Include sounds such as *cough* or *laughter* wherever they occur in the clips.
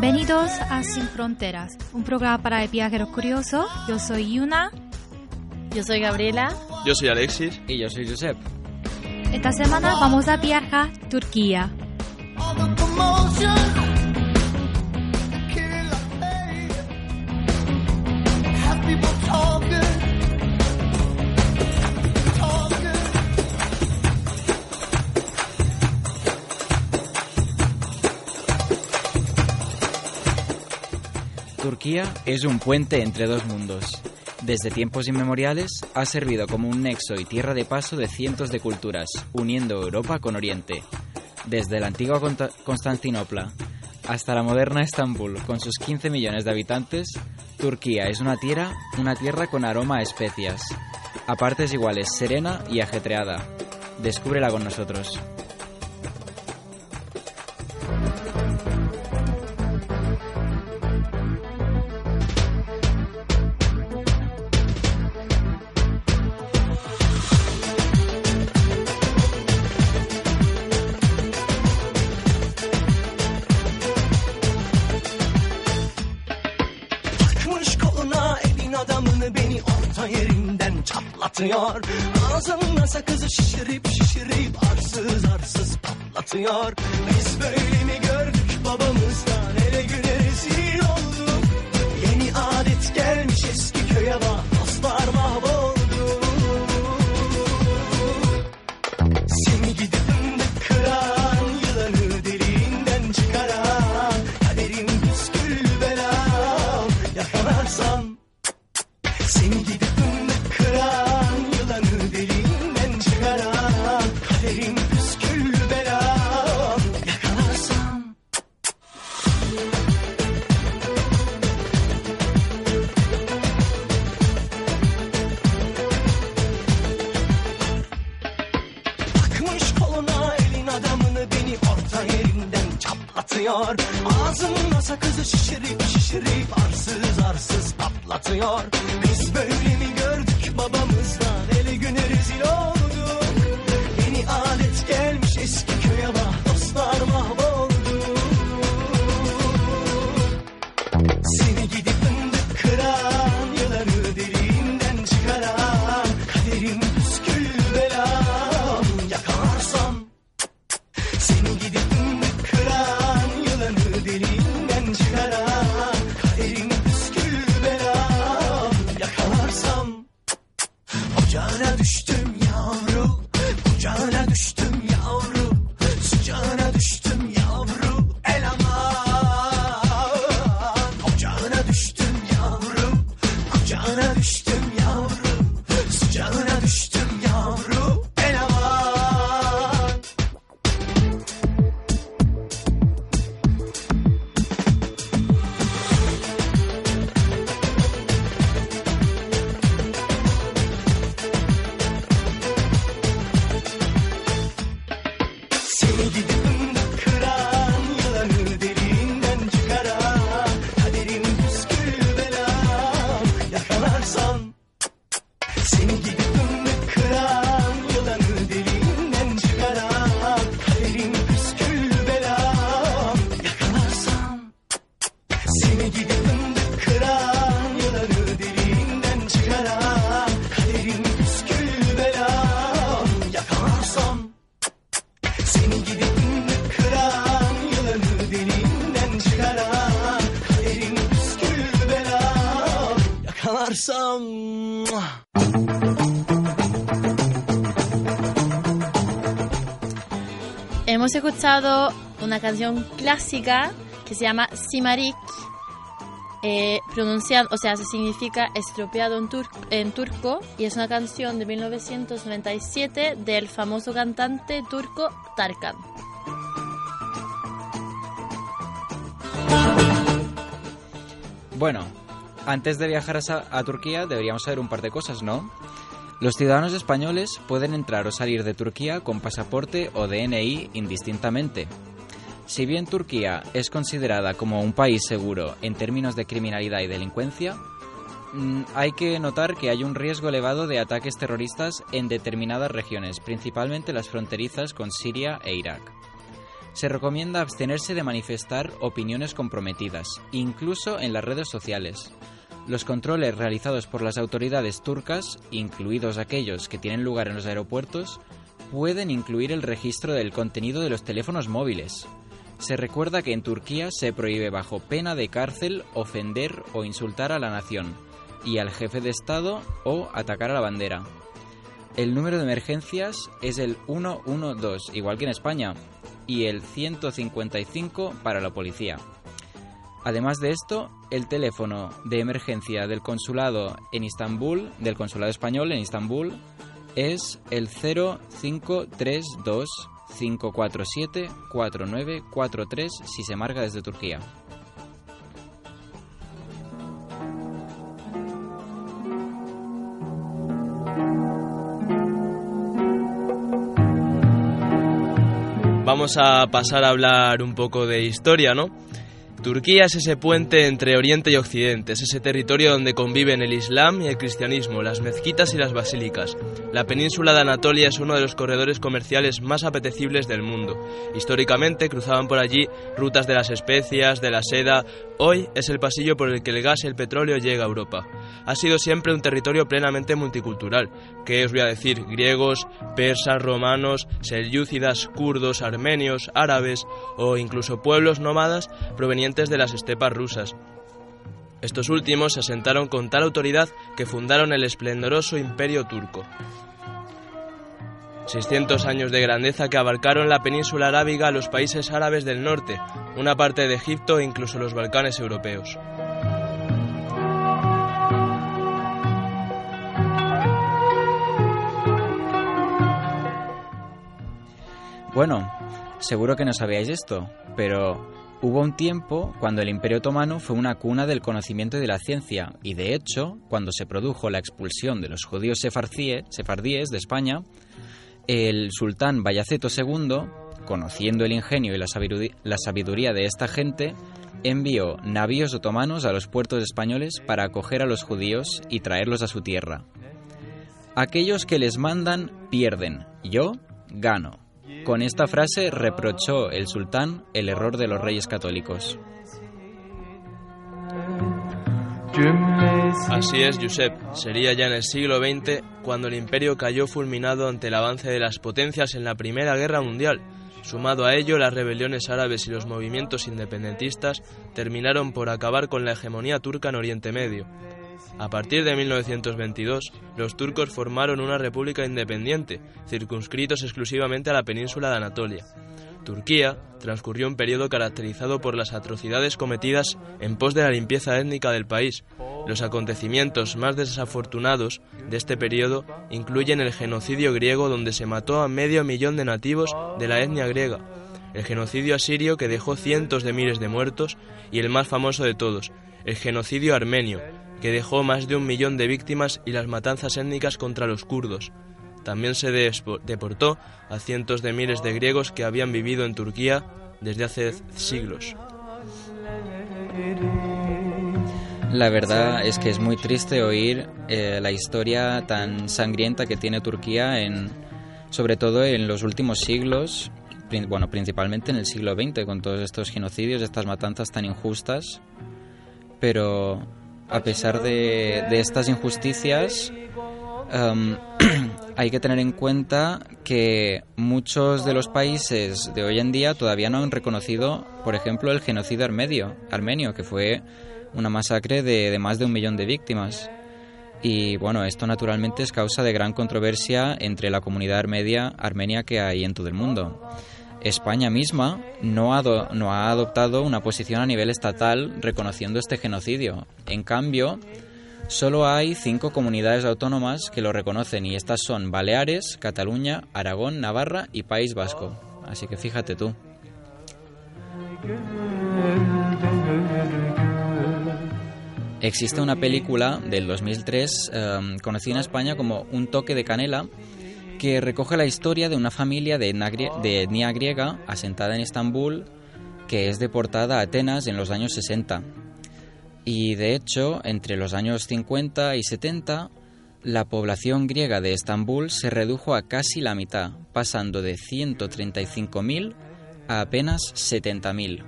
Bienvenidos a Sin Fronteras, un programa para viajeros curiosos. Yo soy Yuna. Yo soy Gabriela. Yo soy Alexis. Y yo soy Josep. Esta semana vamos a viajar a Turquía. Turquía es un puente entre dos mundos. Desde tiempos inmemoriales ha servido como un nexo y tierra de paso de cientos de culturas, uniendo Europa con Oriente. Desde la antigua Constantinopla hasta la moderna Estambul, con sus 15 millones de habitantes, Turquía es una tierra, una tierra con aroma a especias, a partes iguales serena y ajetreada. Descúbrela con nosotros. Patlatıyor Biz böyle mi gördük babamızdan? Ele güne rezil olduk. Yeni adet gelmiş eski köye bak una canción clásica que se llama Simarik, eh, pronunciado, o sea, se significa estropeado en, tur- en turco, y es una canción de 1997 del famoso cantante turco Tarkan. Bueno, antes de viajar a Turquía deberíamos saber un par de cosas, ¿no? Los ciudadanos españoles pueden entrar o salir de Turquía con pasaporte o DNI indistintamente. Si bien Turquía es considerada como un país seguro en términos de criminalidad y delincuencia, mm, hay que notar que hay un riesgo elevado de ataques terroristas en determinadas regiones, principalmente las fronterizas con Siria e Irak. se recomienda abstenerse de manifestar opiniones comprometidas, incluso en las redes sociales. Los controles realizados por las autoridades turcas, incluidos aquellos que tienen lugar en los aeropuertos, pueden incluir el registro del contenido de los teléfonos móviles. Se recuerda que en Turquía se prohíbe bajo pena de cárcel ofender o insultar a la nación y al jefe de Estado o atacar a la bandera. El número de emergencias es el 112, igual que en España, y el 155 para la policía. Además de esto, el teléfono de emergencia del consulado en Istambul, del consulado español en Istambul, es el 0532 547 4943 si se marca desde Turquía. Vamos a pasar a hablar un poco de historia, ¿no? Turquía es ese puente entre Oriente y Occidente, es ese territorio donde conviven el Islam y el cristianismo, las mezquitas y las basílicas. La península de Anatolia es uno de los corredores comerciales más apetecibles del mundo. Históricamente cruzaban por allí rutas de las especias, de la seda. Hoy es el pasillo por el que el gas y el petróleo llega a Europa. Ha sido siempre un territorio plenamente multicultural. ¿Qué os voy a decir? Griegos, persas, romanos, selyúcidas, kurdos, armenios, árabes o incluso pueblos nómadas provenientes de las estepas rusas. Estos últimos se asentaron con tal autoridad que fundaron el esplendoroso imperio turco. 600 años de grandeza que abarcaron la península arábiga, los países árabes del norte, una parte de Egipto e incluso los Balcanes europeos. Bueno, seguro que no sabíais esto, pero Hubo un tiempo cuando el Imperio Otomano fue una cuna del conocimiento y de la ciencia, y de hecho, cuando se produjo la expulsión de los judíos sefardíes de España, el sultán Bayaceto II, conociendo el ingenio y la sabiduría de esta gente, envió navíos otomanos a los puertos españoles para acoger a los judíos y traerlos a su tierra. Aquellos que les mandan pierden, yo gano. Con esta frase reprochó el sultán el error de los reyes católicos. Así es, Josep. Sería ya en el siglo XX cuando el imperio cayó fulminado ante el avance de las potencias en la Primera Guerra Mundial. Sumado a ello, las rebeliones árabes y los movimientos independentistas terminaron por acabar con la hegemonía turca en Oriente Medio. A partir de 1922, los turcos formaron una república independiente, circunscritos exclusivamente a la península de Anatolia. Turquía transcurrió un periodo caracterizado por las atrocidades cometidas en pos de la limpieza étnica del país. Los acontecimientos más desafortunados de este periodo incluyen el genocidio griego donde se mató a medio millón de nativos de la etnia griega, el genocidio asirio que dejó cientos de miles de muertos y el más famoso de todos, el genocidio armenio, que dejó más de un millón de víctimas y las matanzas étnicas contra los kurdos. También se deportó a cientos de miles de griegos que habían vivido en Turquía desde hace siglos. La verdad es que es muy triste oír eh, la historia tan sangrienta que tiene Turquía, en, sobre todo en los últimos siglos, bueno, principalmente en el siglo XX, con todos estos genocidios, estas matanzas tan injustas. Pero a pesar de, estas injusticias, um, *clears throat* hay que tener en cuenta que muchos de los países de hoy en día todavía no han reconocido, por ejemplo, el genocidio armenio, armenio que fue una masacre de, de más de un millón de víctimas. Y bueno, esto naturalmente es causa de gran controversia entre la comunidad armenia, armenia que hay en todo el mundo. España misma no ha, adoptado una posición a nivel estatal reconociendo este genocidio. En cambio, solo hay cinco comunidades autónomas que lo reconocen y estas son Baleares, Cataluña, Aragón, Navarra y País Vasco. Así que fíjate tú. Existe una película del 2003 eh, conocida en España como Un toque de canela que recoge la historia de una familia de etnia, griega asentada en Estambul que es deportada a Atenas en los años 60. Y de hecho, entre los años 50 y 70, la población griega de Estambul se redujo a casi la mitad, pasando de 135.000 a apenas 70.000.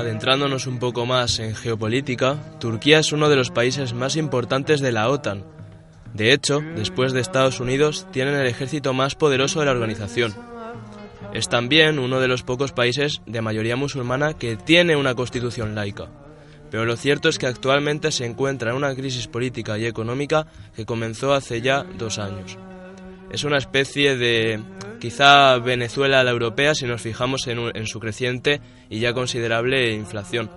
Adentrándonos un poco más en geopolítica, Turquía es uno de los países más importantes de la OTAN. De hecho, después de Estados Unidos, tienen el ejército más poderoso de la organización. Es también uno de los pocos países de mayoría musulmana que tiene una constitución laica. Pero lo cierto es que actualmente se encuentra en una crisis política y económica que comenzó hace ya dos años. Es una especie de quizá Venezuela la europea si nos fijamos en, en su creciente y ya considerable inflación.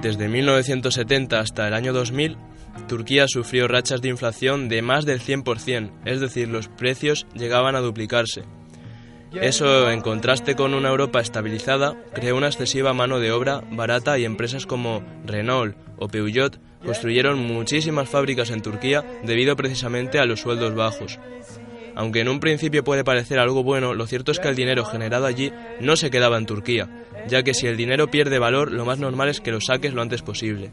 Desde 1970 hasta el año 2000, Turquía sufrió rachas de inflación de más del 100%, es decir, los precios llegaban a duplicarse. Eso, en contraste con una Europa estabilizada, creó una excesiva mano de obra barata y empresas como Renault o Peugeot construyeron muchísimas fábricas en Turquía debido precisamente a los sueldos bajos. Aunque en un principio puede parecer algo bueno, lo cierto es que el dinero generado allí no se quedaba en Turquía, ya que si el dinero pierde valor, lo más normal es que lo saques lo antes posible.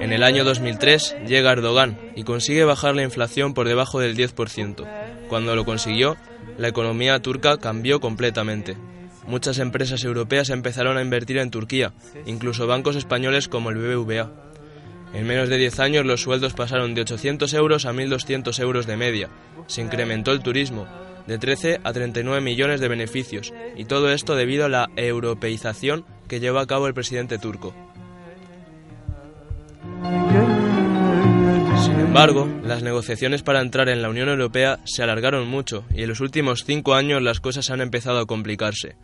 En el año 2003 llega Erdogan y consigue bajar la inflación por debajo del 10%. Cuando lo consiguió, la economía turca cambió completamente. Muchas empresas europeas empezaron a invertir en Turquía, incluso bancos españoles como el BBVA. En menos de 10 años los sueldos pasaron de 800 euros a 1.200 euros de media. Se incrementó el turismo, de 13 a 39 millones de beneficios, y todo esto debido a la europeización que lleva a cabo el presidente turco. Sin embargo, las negociaciones para entrar en la Unión Europea se alargaron mucho y en los últimos cinco años las cosas han empezado a complicarse,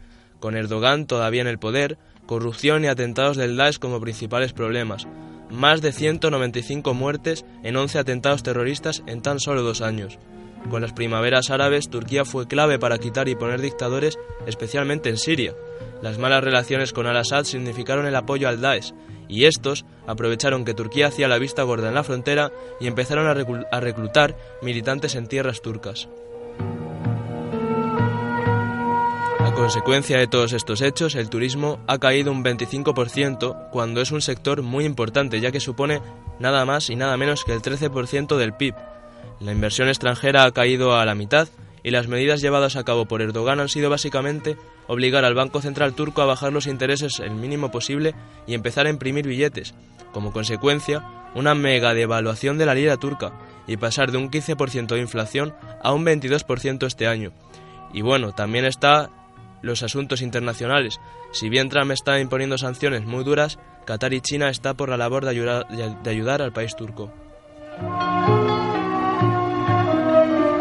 con Erdogan todavía en el poder, corrupción y atentados del Daesh como principales problemas, más de 195 muertes en 11 atentados terroristas en tan solo dos años. Con las primaveras árabes, Turquía fue clave para quitar y poner dictadores, especialmente en Siria. Las malas relaciones con al-Assad significaron el apoyo al Daesh, y estos aprovecharon que Turquía hacía la vista gorda en la frontera y empezaron a, reclutar militantes en tierras turcas. Consecuencia de todos estos hechos, el turismo ha caído un 25% cuando es un sector muy importante, ya que supone nada más y nada menos que el 13% del PIB. La inversión extranjera ha caído a la mitad y las medidas llevadas a cabo por Erdogan han sido básicamente obligar al Banco Central turco a bajar los intereses el mínimo posible y empezar a imprimir billetes. Como consecuencia, una mega devaluación de la lira turca y pasar de un 15% de inflación a un 22% este año. Y bueno, también está los asuntos internacionales. Si bien Trump está imponiendo sanciones muy duras, Qatar y China está por la labor de ayudar, al país turco.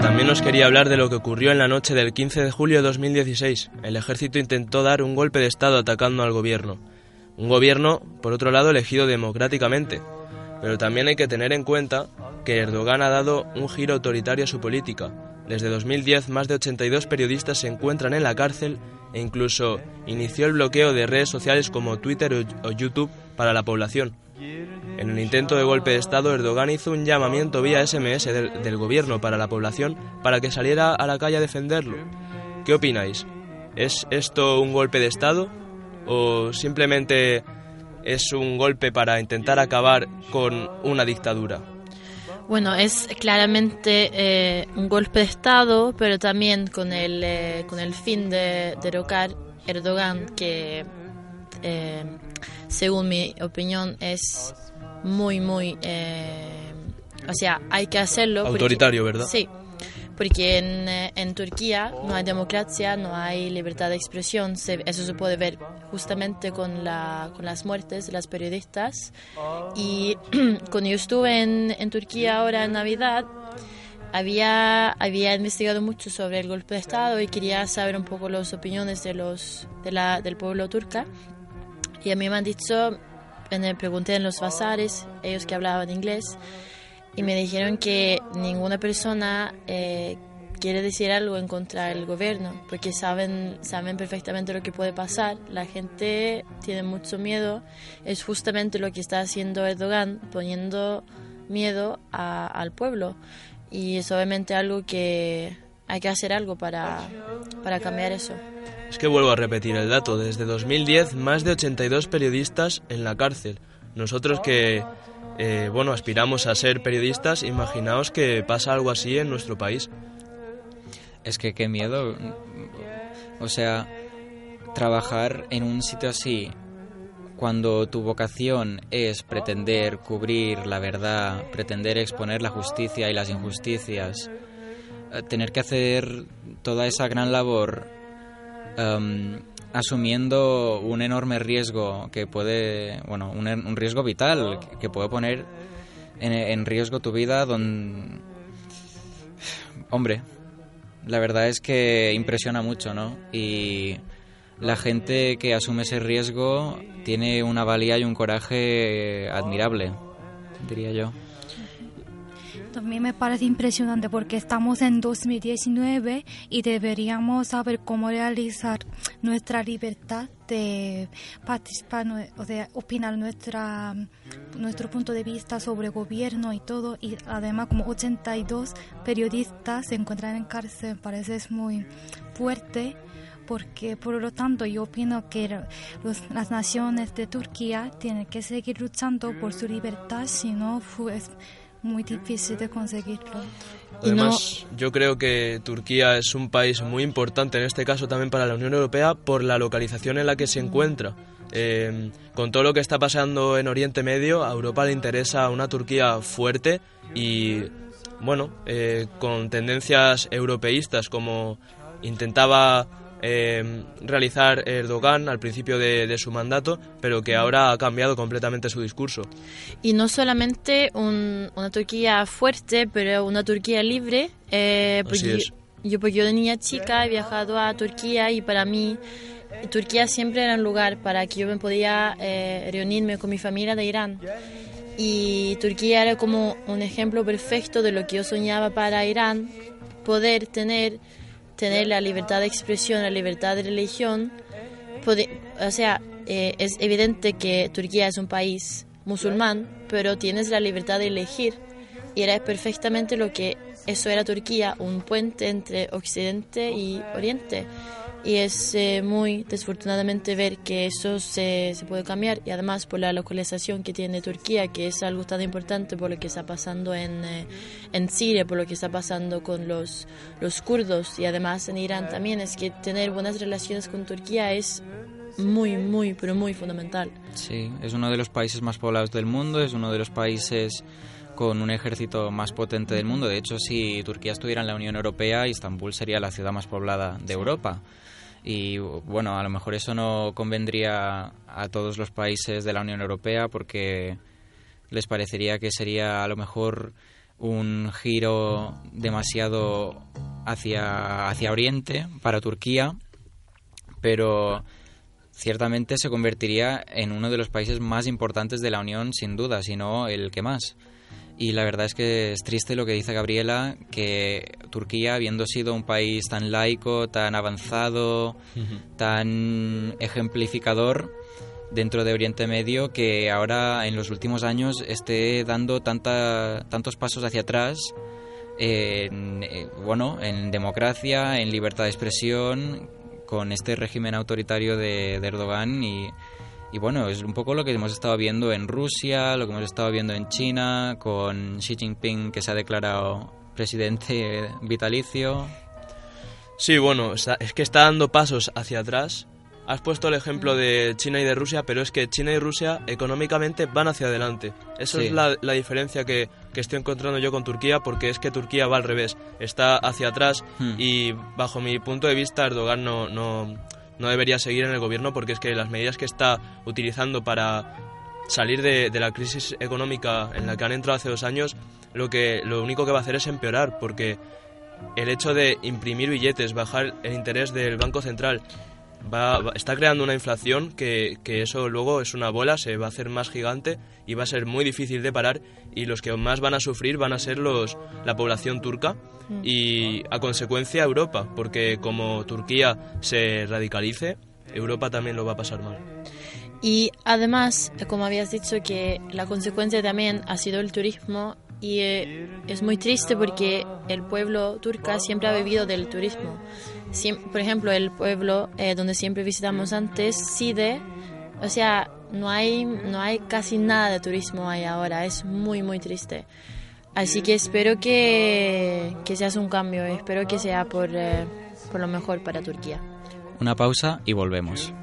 También os quería hablar de lo que ocurrió en la noche del 15 de julio de 2016. El ejército intentó dar un golpe de Estado atacando al gobierno. Un gobierno, por otro lado, elegido democráticamente. Pero también hay que tener en cuenta que Erdogan ha dado un giro autoritario a su política. Desde 2010 más de 82 periodistas se encuentran en la cárcel e incluso inició el bloqueo de redes sociales como Twitter o YouTube para la población. En el intento de golpe de Estado, Erdogan hizo un llamamiento vía SMS del, gobierno para la población para que saliera a la calle a defenderlo. ¿Qué opináis? ¿Es esto un golpe de Estado o simplemente es un golpe para intentar acabar con una dictadura? Bueno, es claramente eh, un golpe de Estado, pero también con el, eh, con el fin de derrocar Erdogan, que eh, según mi opinión es muy, muy... o sea, hay que hacerlo. Autoritario, ¿verdad? Sí, porque en, en, Turquía no hay democracia, no hay libertad de expresión. eso se puede ver justamente con, la, con las muertes de las periodistas. Y *clears throat* cuando yo estuve en, en Turquía ahora en Navidad, había, había investigado mucho sobre el golpe de Estado y quería saber un poco las opiniones de los, de la, del pueblo turca. Y a mí me han dicho, pregunté en los bazares, ellos que hablaban inglés, y me dijeron que ninguna persona eh, quiere decir algo en contra del gobierno, porque saben, saben perfectamente lo que puede pasar. La gente tiene mucho miedo, es justamente lo que está haciendo Erdogan, poniendo miedo al pueblo. Y es obviamente algo que hay que hacer algo para, para cambiar eso. Es que vuelvo a repetir el dato, desde 2010 más de 82 periodistas en la cárcel, nosotros que, eh, bueno, aspiramos a ser periodistas, imaginaos que pasa algo así en nuestro país. Es que qué miedo. O sea, trabajar en un sitio así cuando tu vocación es pretender cubrir la verdad, pretender exponer la justicia y las injusticias, eh, tener que hacer toda esa gran labor em, asumiendo un enorme riesgo que puede, bueno, un, un riesgo vital que puede poner en, en riesgo tu vida, don... hombre, la verdad es que impresiona mucho, ¿no? Y la gente que asume ese riesgo tiene una valía y un coraje admirable, diría yo. También me parece impresionante porque estamos en 2019 y deberíamos saber cómo realizar nuestra libertad de participar, o de opinar nuestra, nuestro punto de vista sobre gobierno y todo. Y además como 82 periodistas se encuentran en cárcel, parece es muy fuerte porque por lo tanto yo opino que los, las naciones de Turquía tienen que seguir luchando por su libertad, si no es muy difícil de conseguirlo. Además, yo creo que Turquía es un país muy importante, en este caso también para la Unión Europea, por la localización en la que se encuentra. Eh, con todo lo que está pasando en Oriente Medio, a Europa le interesa una Turquía fuerte y, bueno, eh, con tendencias europeístas como intentaba eh, realizar Erdogan al principio de, su mandato, pero que ahora ha cambiado completamente su discurso. Y no solamente una Turquía fuerte, pero una Turquía libre. Eh, porque Yo, porque yo de niña chica he viajado a Turquía y para mí Turquía siempre era un lugar para que yo me podía eh, reunirme con mi familia de Irán. Y Turquía era como un ejemplo perfecto de lo que yo soñaba para Irán, poder tener tener la libertad de expresión, la libertad de religión, o sea, eh, es evidente que Turquía es un país musulmán, pero tienes la libertad de elegir. Y era perfectamente lo que eso era Turquía, un puente entre Occidente y Oriente y es eh, muy desafortunadamente ver que eso se, se, puede cambiar y además por la localización que tiene Turquía, que es algo tan importante por lo que está pasando en, eh, en Siria, por lo que está pasando con los, los kurdos y además en Irán también, es que tener buenas relaciones con Turquía es muy, muy, pero muy fundamental. Sí, es uno de los países más poblados del mundo, es uno de los países con un ejército más potente del mundo. De hecho, si Turquía estuviera en la Unión Europea, Estambul sería la ciudad más poblada de Europa. Y bueno, a lo mejor eso no convendría a todos los países de la Unión Europea porque les parecería que sería a lo mejor un giro demasiado hacia, hacia Oriente para Turquía, pero ciertamente se convertiría en uno de los países más importantes de la Unión, sin duda, si no el que más. Y la verdad es que es triste lo que dice Gabriela, que Turquía, habiendo sido un país tan laico, tan avanzado, tan ejemplificador dentro de Oriente Medio, que ahora en los últimos años esté dando tanta, tantos pasos hacia atrás en, eh, bueno, en democracia, en libertad de expresión, con este régimen autoritario de, de Erdogan y y bueno, es un poco lo que hemos estado viendo en Rusia, lo que hemos estado viendo en China, con Xi Jinping que se ha declarado presidente vitalicio. Sí, bueno, es que está dando pasos hacia atrás. Has puesto el ejemplo de China y de Rusia, pero es que China y Rusia económicamente van hacia adelante. Esa es la, diferencia que, estoy encontrando yo con Turquía, porque es que Turquía va al revés, está hacia atrás hmm. y bajo mi punto de vista Erdogan no, no, no debería seguir en el gobierno porque es que las medidas que está utilizando para salir de, la crisis económica en la que han entrado hace dos años, lo, que, lo único que va a hacer es empeorar porque el hecho de imprimir billetes, bajar el interés del Banco Central, va, está creando una inflación que, que, eso luego es una bola, se va a hacer más gigante y va a ser muy difícil de parar y los que más van a sufrir van a ser los, la población turca mm. y a consecuencia Europa, porque como Turquía se radicalice, Europa también lo va a pasar mal. Y además, como habías dicho, que la consecuencia también ha sido el turismo y eh, es muy triste porque el pueblo turca siempre ha vivido del turismo. Por ejemplo, el pueblo eh, donde siempre visitamos antes, Side, o sea, no hay, no hay casi nada de turismo ahí ahora, es muy, muy triste. Así que espero que, que se haga un cambio, espero que sea por, eh, por lo mejor para Turquía. Una pausa y volvemos.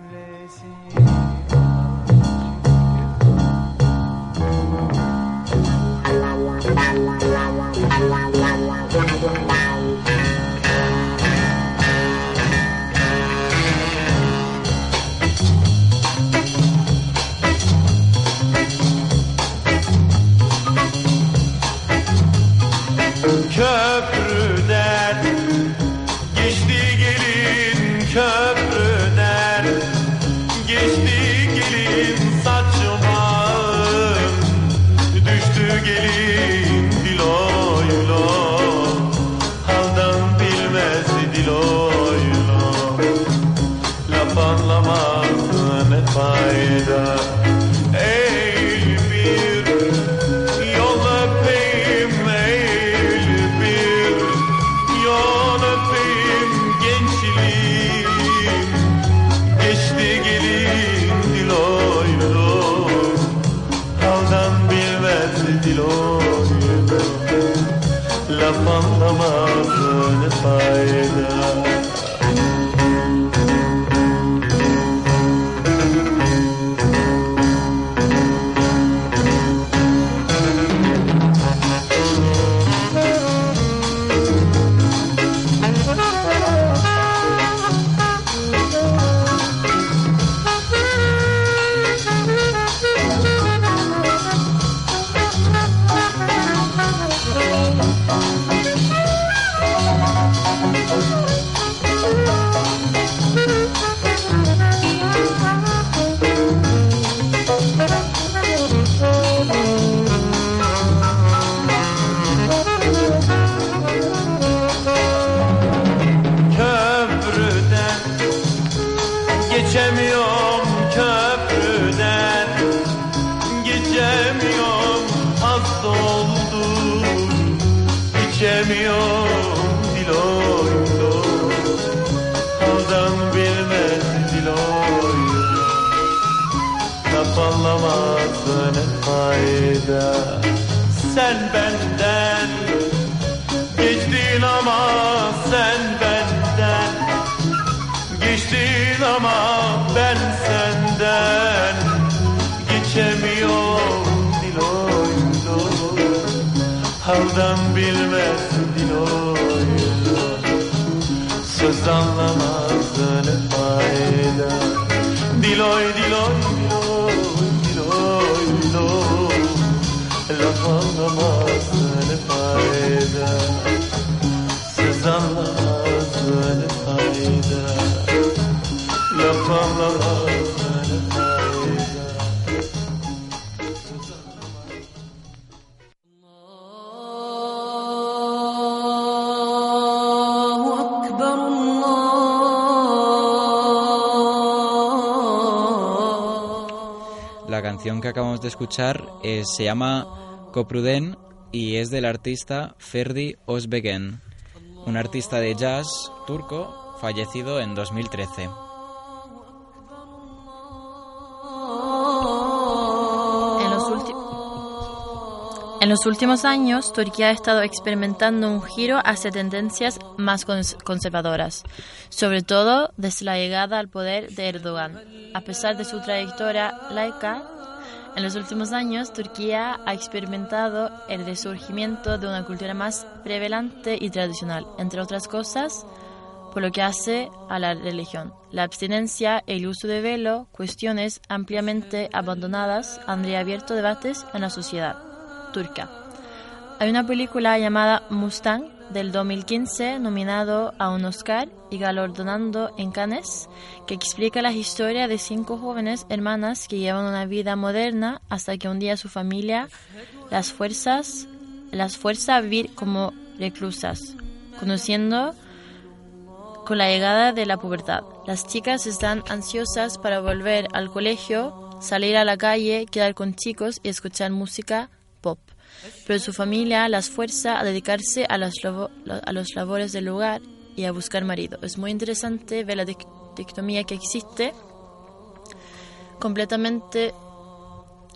çöp ne fayda Sen benden Geçtin ama sen benden. Geçtin ama ben senden. Geçemiyorum diloylo Haldan bilmez diloylo Söz anlamaz ne fayda. Diloy diloy diloy La canción que acabamos de escuchar eh, se llama Copruden y es del artista Ferdi Özbegen, un artista de jazz turco fallecido en 2013. En los, últimos años, Turquía ha estado experimentando un giro hacia tendencias más cons- conservadoras, sobre todo desde la llegada al poder de Erdogan. A pesar de su trayectoria laica, en los últimos años Turquía ha experimentado el resurgimiento de una cultura más prevalente y tradicional, entre otras cosas, por lo que hace a la religión. La abstinencia y el uso de velo, cuestiones ampliamente abandonadas, han reabierto debates en la sociedad turca. Hay una película llamada Mustang del 2015 nominado a un Oscar y galardonando en Cannes que explica la historia de cinco jóvenes hermanas que llevan una vida moderna hasta que un día su familia las fuerzas las fuerza a vivir como reclusas, conociendo con la llegada de la pubertad. Las chicas están ansiosas para volver al colegio, salir a la calle, quedar con chicos y escuchar música. Pero su familia las fuerza a dedicarse a las, a los labores del hogar y a buscar marido. Es muy interesante ver la dic- dicotomía que existe completamente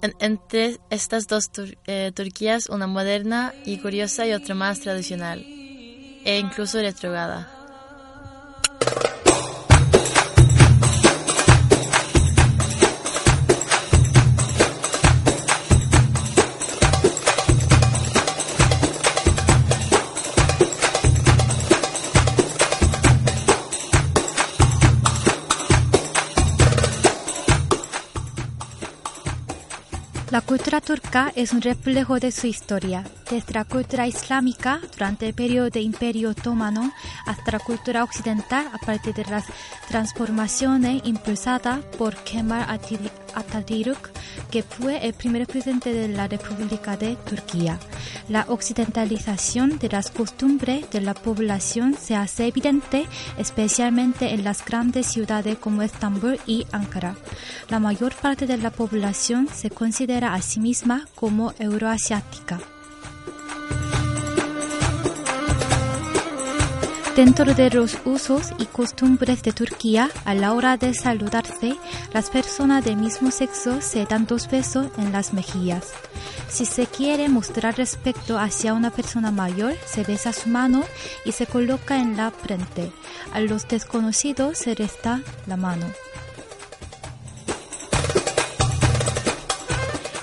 en- entre estas dos eh, Turquías, una moderna y curiosa y otra más tradicional e incluso retrograda. La cultura turca es un reflejo de su historia, desde la cultura islámica durante el periodo de Imperio Otomano hasta la cultura occidental a partir de las transformaciones impulsadas por Kemal Atatürk- Atatürk, que fue el primer presidente de la República de Turquía. La occidentalización de las costumbres de la población se hace evidente especialmente en las grandes ciudades como Estambul y Ankara. La mayor parte de la población se considera a sí misma como euroasiática. Dentro de los usos y costumbres de Turquía, a la hora de saludarse, las personas del mismo sexo se dan dos besos en las mejillas. Si se quiere mostrar respeto hacia una persona mayor, se besa su mano y se coloca en la frente. A los desconocidos se les da la mano.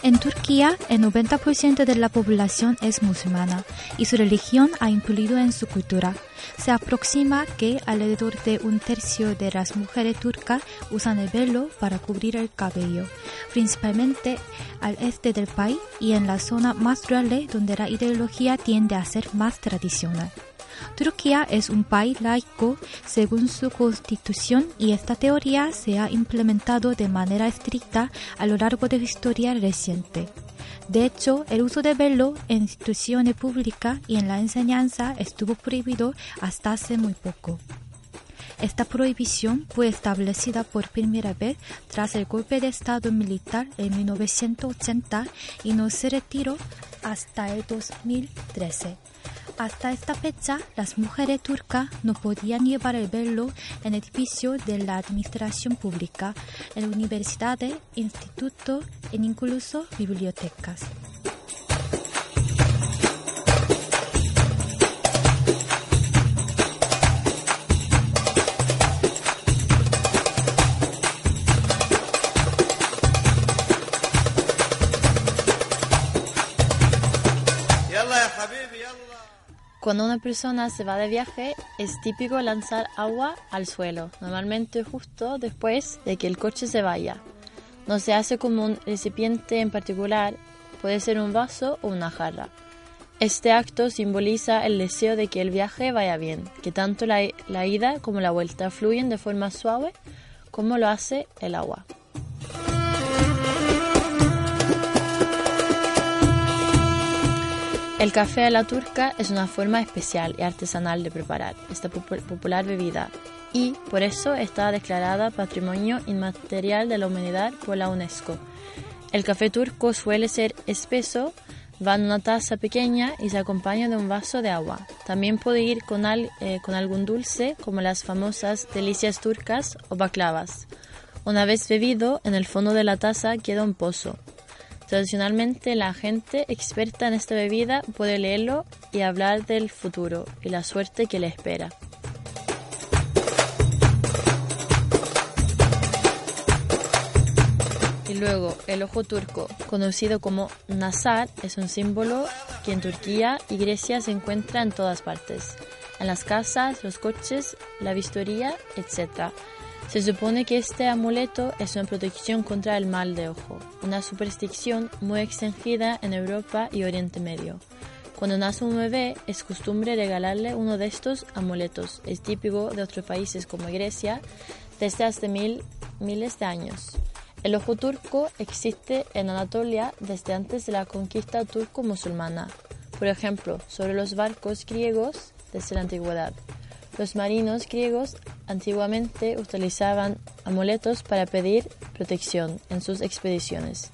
En Turquía, el 90% de la población es musulmana y su religión ha influido en su cultura. Se aproxima que alrededor de un tercio de las mujeres turcas usan el velo para cubrir el cabello, principalmente al este del país y en la zona más rural donde la ideología tiende a ser más tradicional. Turquía es un país laico según su constitución y esta teoría se ha implementado de manera estricta a lo largo de su historia reciente. De hecho, el uso de velo en instituciones públicas y en la enseñanza estuvo prohibido hasta hace muy poco. Esta prohibición fue establecida por primera vez tras el golpe de Estado militar en 1980 y no se retiró hasta el 2013. Hasta esta fecha, las mujeres turcas no podían llevar el velo en edificios de la administración pública, en universidades, institutos e incluso bibliotecas. Cuando una persona se va de viaje, es típico lanzar agua al suelo, normalmente justo después de que el coche se vaya. No se hace como un recipiente en particular, puede ser un vaso o una jarra. Este acto simboliza el deseo de que el viaje vaya bien, que tanto la, la ida como la vuelta fluyen de forma suave como lo hace el agua. El café a la turca es una forma especial y artesanal de preparar esta popu- popular bebida y por eso está declarada Patrimonio Inmaterial de la Humanidad por la UNESCO. El café turco suele ser espeso, va en una taza pequeña y se acompaña de un vaso de agua. También puede ir con, al- eh, con algún dulce como las famosas delicias turcas o baklavas. Una vez bebido, en el fondo de la taza queda un pozo. Tradicionalmente la gente experta en esta bebida puede leerlo y hablar del futuro y la suerte que le espera. Y luego el ojo turco, conocido como nazar, es un símbolo que en Turquía y Grecia se encuentra en todas partes, en las casas, los coches, la vistoría, etc. Se supone que este amuleto es una protección contra el mal de ojo, una superstición muy extendida en Europa y Oriente Medio. Cuando nace un bebé es costumbre regalarle uno de estos amuletos. Es típico de otros países como Grecia desde hace mil, miles de años. El ojo turco existe en Anatolia desde antes de la conquista turco-musulmana. Por ejemplo, sobre los barcos griegos desde la antigüedad. Los marinos griegos antiguamente utilizaban amuletos para pedir protección en sus expediciones,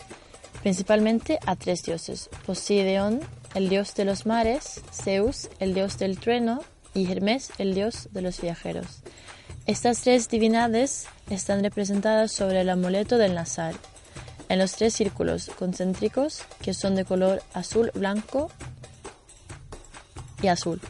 principalmente a tres dioses, Poseidón, el dios de los mares, Zeus, el dios del trueno, y Hermes, el dios de los viajeros. Estas tres divinidades están representadas sobre el amuleto del Nazar, en los tres círculos concéntricos que son de color azul, blanco y azul.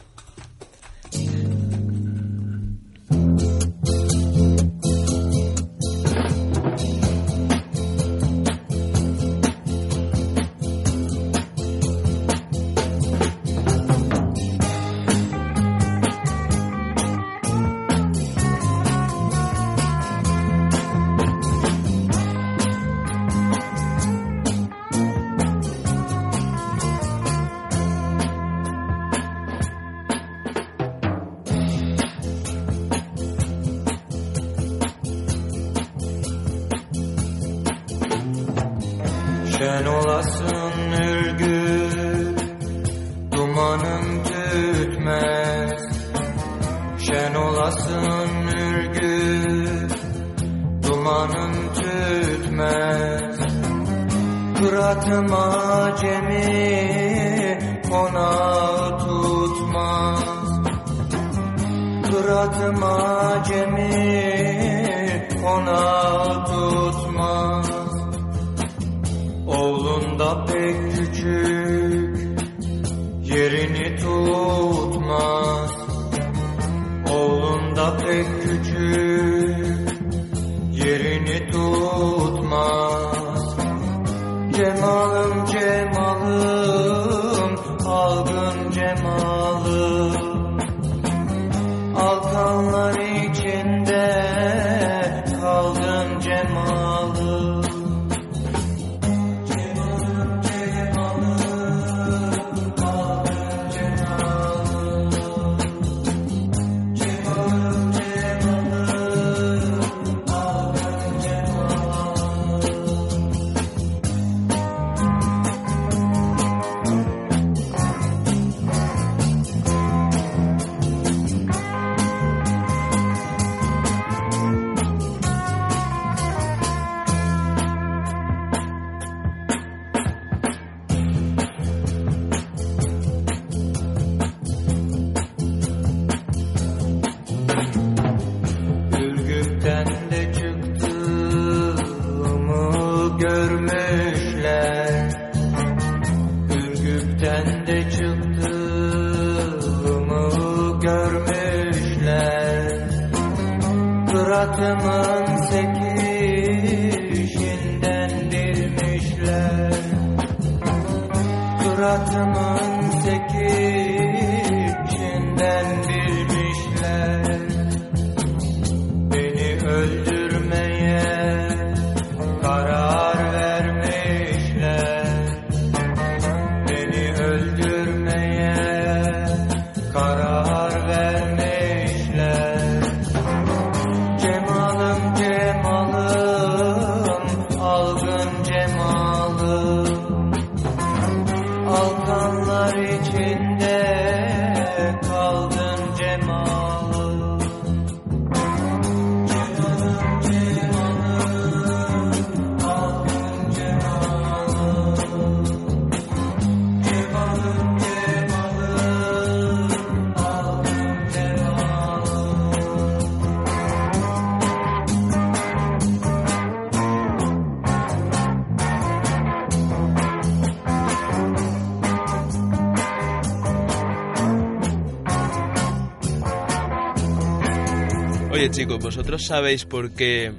Oye chicos, ¿vosotros sabéis por qué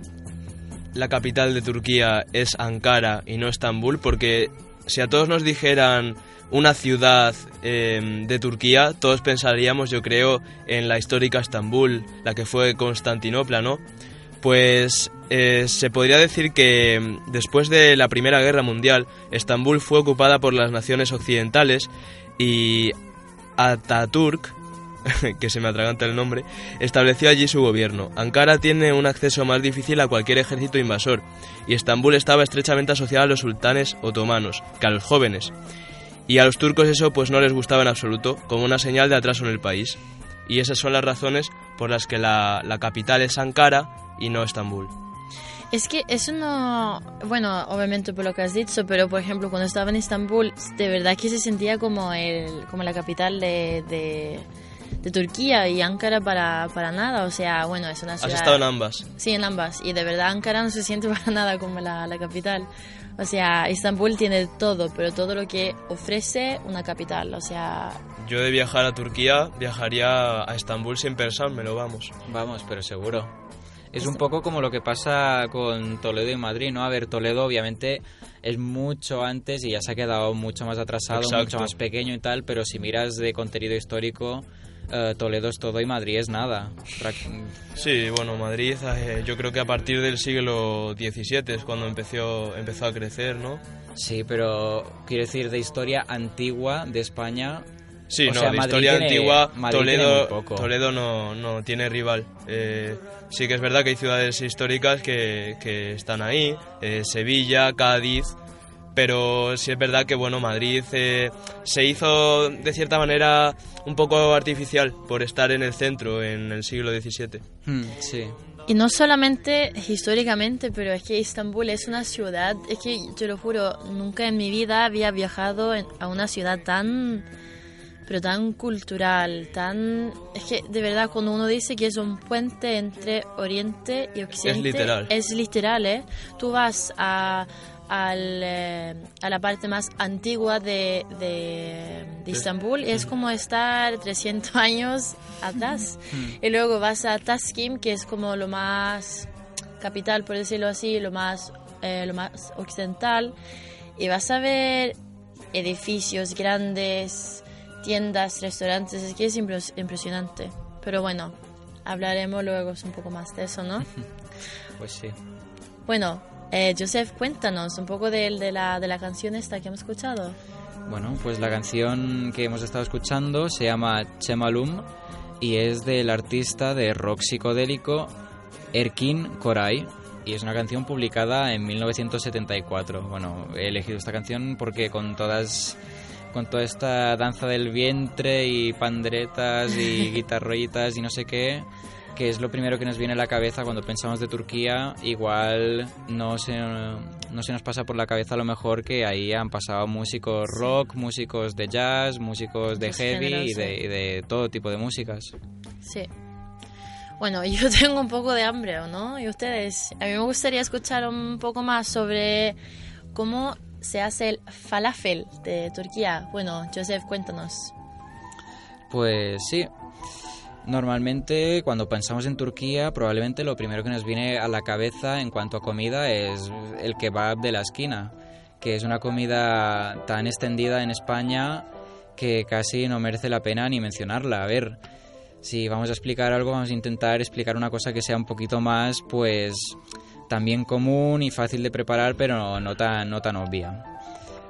la capital de Turquía es Ankara y no Estambul? Porque si a todos nos dijeran una ciudad eh, de Turquía, todos pensaríamos, yo creo, en la histórica Estambul, la que fue Constantinopla, ¿no? Pues eh, se podría decir que mm, después de la Primera Guerra Mundial, Estambul fue ocupada por las naciones occidentales y Ataturk, *laughs* que se me atraganta el nombre, estableció allí su gobierno. Ankara tiene un acceso más difícil a cualquier ejército invasor, y Estambul estaba estrechamente asociada a los sultanes otomanos, que a los jóvenes. Y a los turcos eso pues no les gustaba en absoluto, como una señal de atraso en el país. Y esas son las razones por las que la, la capital es Ankara y no Estambul. Es que eso no, bueno, obviamente por lo que has dicho, pero por ejemplo cuando estaba en Estambul, de verdad que se sentía como el, como la capital de, de, de Turquía y Ankara para, para nada. O sea, bueno, es una Has ciudad... estado en ambas. Sí, en ambas. Y de verdad Ankara no se siente *laughs* para nada como la, la capital. O sea, Estambul tiene todo, pero todo lo que ofrece una capital. O sea, Yo de viajar a Turquía viajaría a Estambul sin pensármelo, vamos. Vamos, pero seguro. Es un poco como lo que pasa con Toledo y Madrid, ¿no? A ver, Toledo obviamente es mucho antes y ya se ha quedado mucho más atrasado, Exacto. mucho más pequeño y tal, pero si miras de contenido histórico, eh, Toledo es todo y Madrid es nada. Sí, bueno, Madrid eh, yo creo que a partir del siglo XVII es cuando empezó, empezó a crecer, ¿no? Sí, pero quiero decir de historia antigua de España. Sí, O no, sea, de Madrid historia tiene- antigua, Madrid Toledo, poco. Toledo no, no tiene rival. Eh, sí que es verdad que hay ciudades históricas que, que están ahí, Sevilla, Cádiz, pero sí es verdad que bueno, Madrid eh, se hizo de cierta manera un poco artificial por estar en el centro en el siglo XVII. Hmm, sí. Y no solamente históricamente, pero es que Estambul es una ciudad, es que te lo juro, nunca en mi vida había viajado en- a una ciudad tan, pero tan cultural, tan... Es que de verdad cuando uno dice que es un puente entre Oriente y Occidente... literal. Es literal, ¿eh? Tú vas a, al, eh, a la parte más antigua de, de, de Estambul y es como estar 300 *laughs* años atrás. Y luego vas a Taskim, que es como lo más capital, por decirlo así, lo más, eh, lo más occidental, y vas a ver edificios grandes, tiendas, restaurantes, es que es impres- impresionante. Pero bueno, hablaremos luego un poco más de eso, ¿no? *laughs* Pues sí. Bueno, eh, Joseph, cuéntanos un poco de, de la, de la canción esta que hemos escuchado. Bueno, pues la canción que hemos estado escuchando se llama Chemalum y es del artista de rock psicodélico Erkin Koray y es una canción publicada en 1974. Bueno, he elegido esta canción porque con todas con toda esta danza del vientre y panderetas y *laughs* guitarritas y no sé qué, que es lo primero que nos viene a la cabeza cuando pensamos de Turquía, igual no se, no se nos pasa por la cabeza a lo mejor que ahí han pasado músicos rock, músicos de jazz, músicos de heavy y de, y de todo tipo de músicas. Sí. Bueno, *laughs* yo tengo un poco de hambre, ¿o no? ¿Y ustedes? A mí me gustaría escuchar un poco más sobre cómo se hace el falafel de Turquía. Bueno, Joseph, cuéntanos. Pues sí. Normalmente cuando pensamos en Turquía, probablemente lo primero que nos viene a la cabeza en cuanto a comida es el kebab de la esquina, que es una comida tan extendida en España que casi no merece la pena ni mencionarla. A ver, si vamos a explicar algo, vamos a intentar explicar una cosa que sea un poquito más, pues, también común y fácil de preparar, pero no tan, no tan obvia.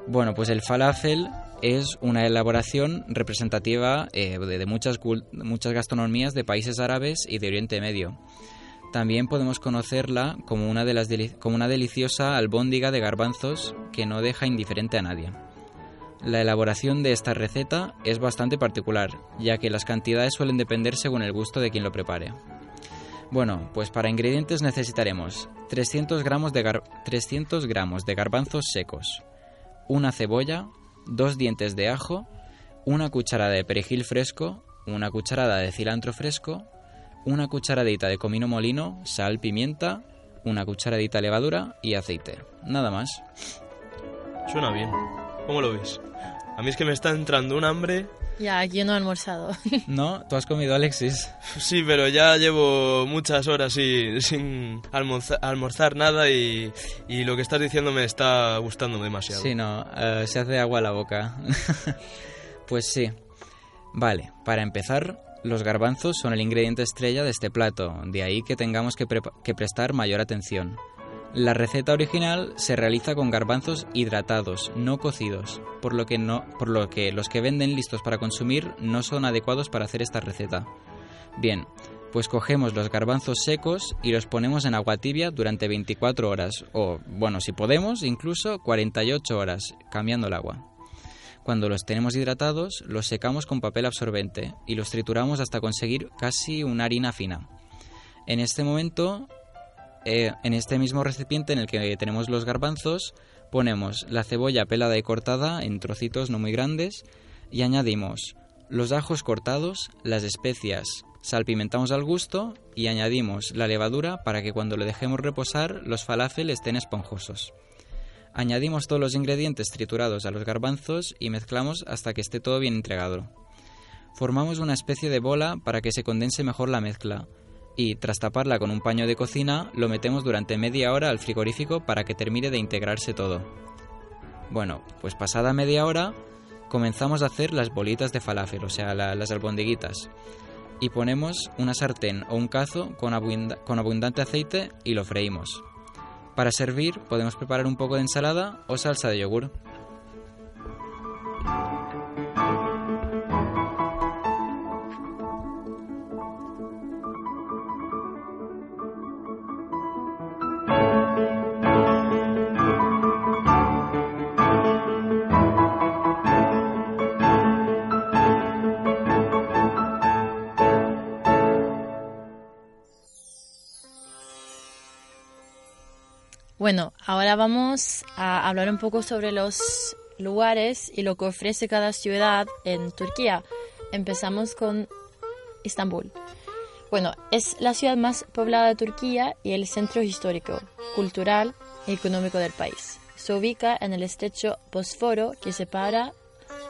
Bueno, pues el falafel es una elaboración representativa eh, de, de muchas, muchas gastronomías de países árabes y de Oriente Medio. También podemos conocerla como una, de las como una deliciosa albóndiga de garbanzos que no deja indiferente a nadie. La elaboración de esta receta es bastante particular, ya que las cantidades suelen depender según el gusto de quien lo prepare. Bueno, pues para ingredientes necesitaremos 300 gramos de, gar- 300 gramos de garbanzos secos, una cebolla, dos dientes de ajo, una cucharada de perejil fresco, una cucharada de cilantro fresco, una cucharadita de comino molino, sal, pimienta, una cucharadita de levadura y aceite. Nada más. Suena bien. ¿Cómo lo ves? A mí es que me está entrando un hambre. Ya, aquí no he almorzado. *laughs* ¿No? ¿Tú has comido, Alexis? Sí, pero ya llevo muchas horas sin, sin almorza- almorzar nada y, y lo que estás diciendo me está gustando demasiado. Sí, no, eh, se hace agua a la boca. *laughs* pues sí. Vale, para empezar, los garbanzos son el ingrediente estrella de este plato, de ahí que tengamos que, prepa- que prestar mayor atención. La receta original se realiza con garbanzos hidratados, no cocidos, por lo que, no, por lo que los que venden listos para consumir no son adecuados para hacer esta receta. Bien, pues cogemos los garbanzos secos y los ponemos en agua tibia durante 24 horas, o, bueno, si podemos, incluso 48 horas, cambiando el agua. Cuando los tenemos hidratados, los secamos con papel absorbente y los trituramos hasta conseguir casi una harina fina. En este momento, eh, en este mismo recipiente en el que tenemos los garbanzos, ponemos la cebolla pelada y cortada en trocitos no muy grandes y añadimos los ajos cortados, las especias, salpimentamos al gusto y añadimos la levadura para que cuando le dejemos reposar los falafel estén esponjosos. Añadimos todos los ingredientes triturados a los garbanzos y mezclamos hasta que esté todo bien integrado. Formamos una especie de bola para que se condense mejor la mezcla y, tras taparla con un paño de cocina, lo metemos durante media hora al frigorífico para que termine de integrarse todo. Bueno, pues pasada media hora comenzamos a hacer las bolitas de falafel, o sea, la- las albondiguitas. Y ponemos una sartén o un cazo con, con abundante aceite y lo freímos. Para servir podemos preparar un poco de ensalada o salsa de yogur. Bueno, ahora vamos a hablar un poco sobre los lugares y lo que ofrece cada ciudad en Turquía. Empezamos con Estambul. Bueno, es la ciudad más poblada de Turquía y el centro histórico, cultural y económico del país. Se ubica en el estrecho Bósforo que separa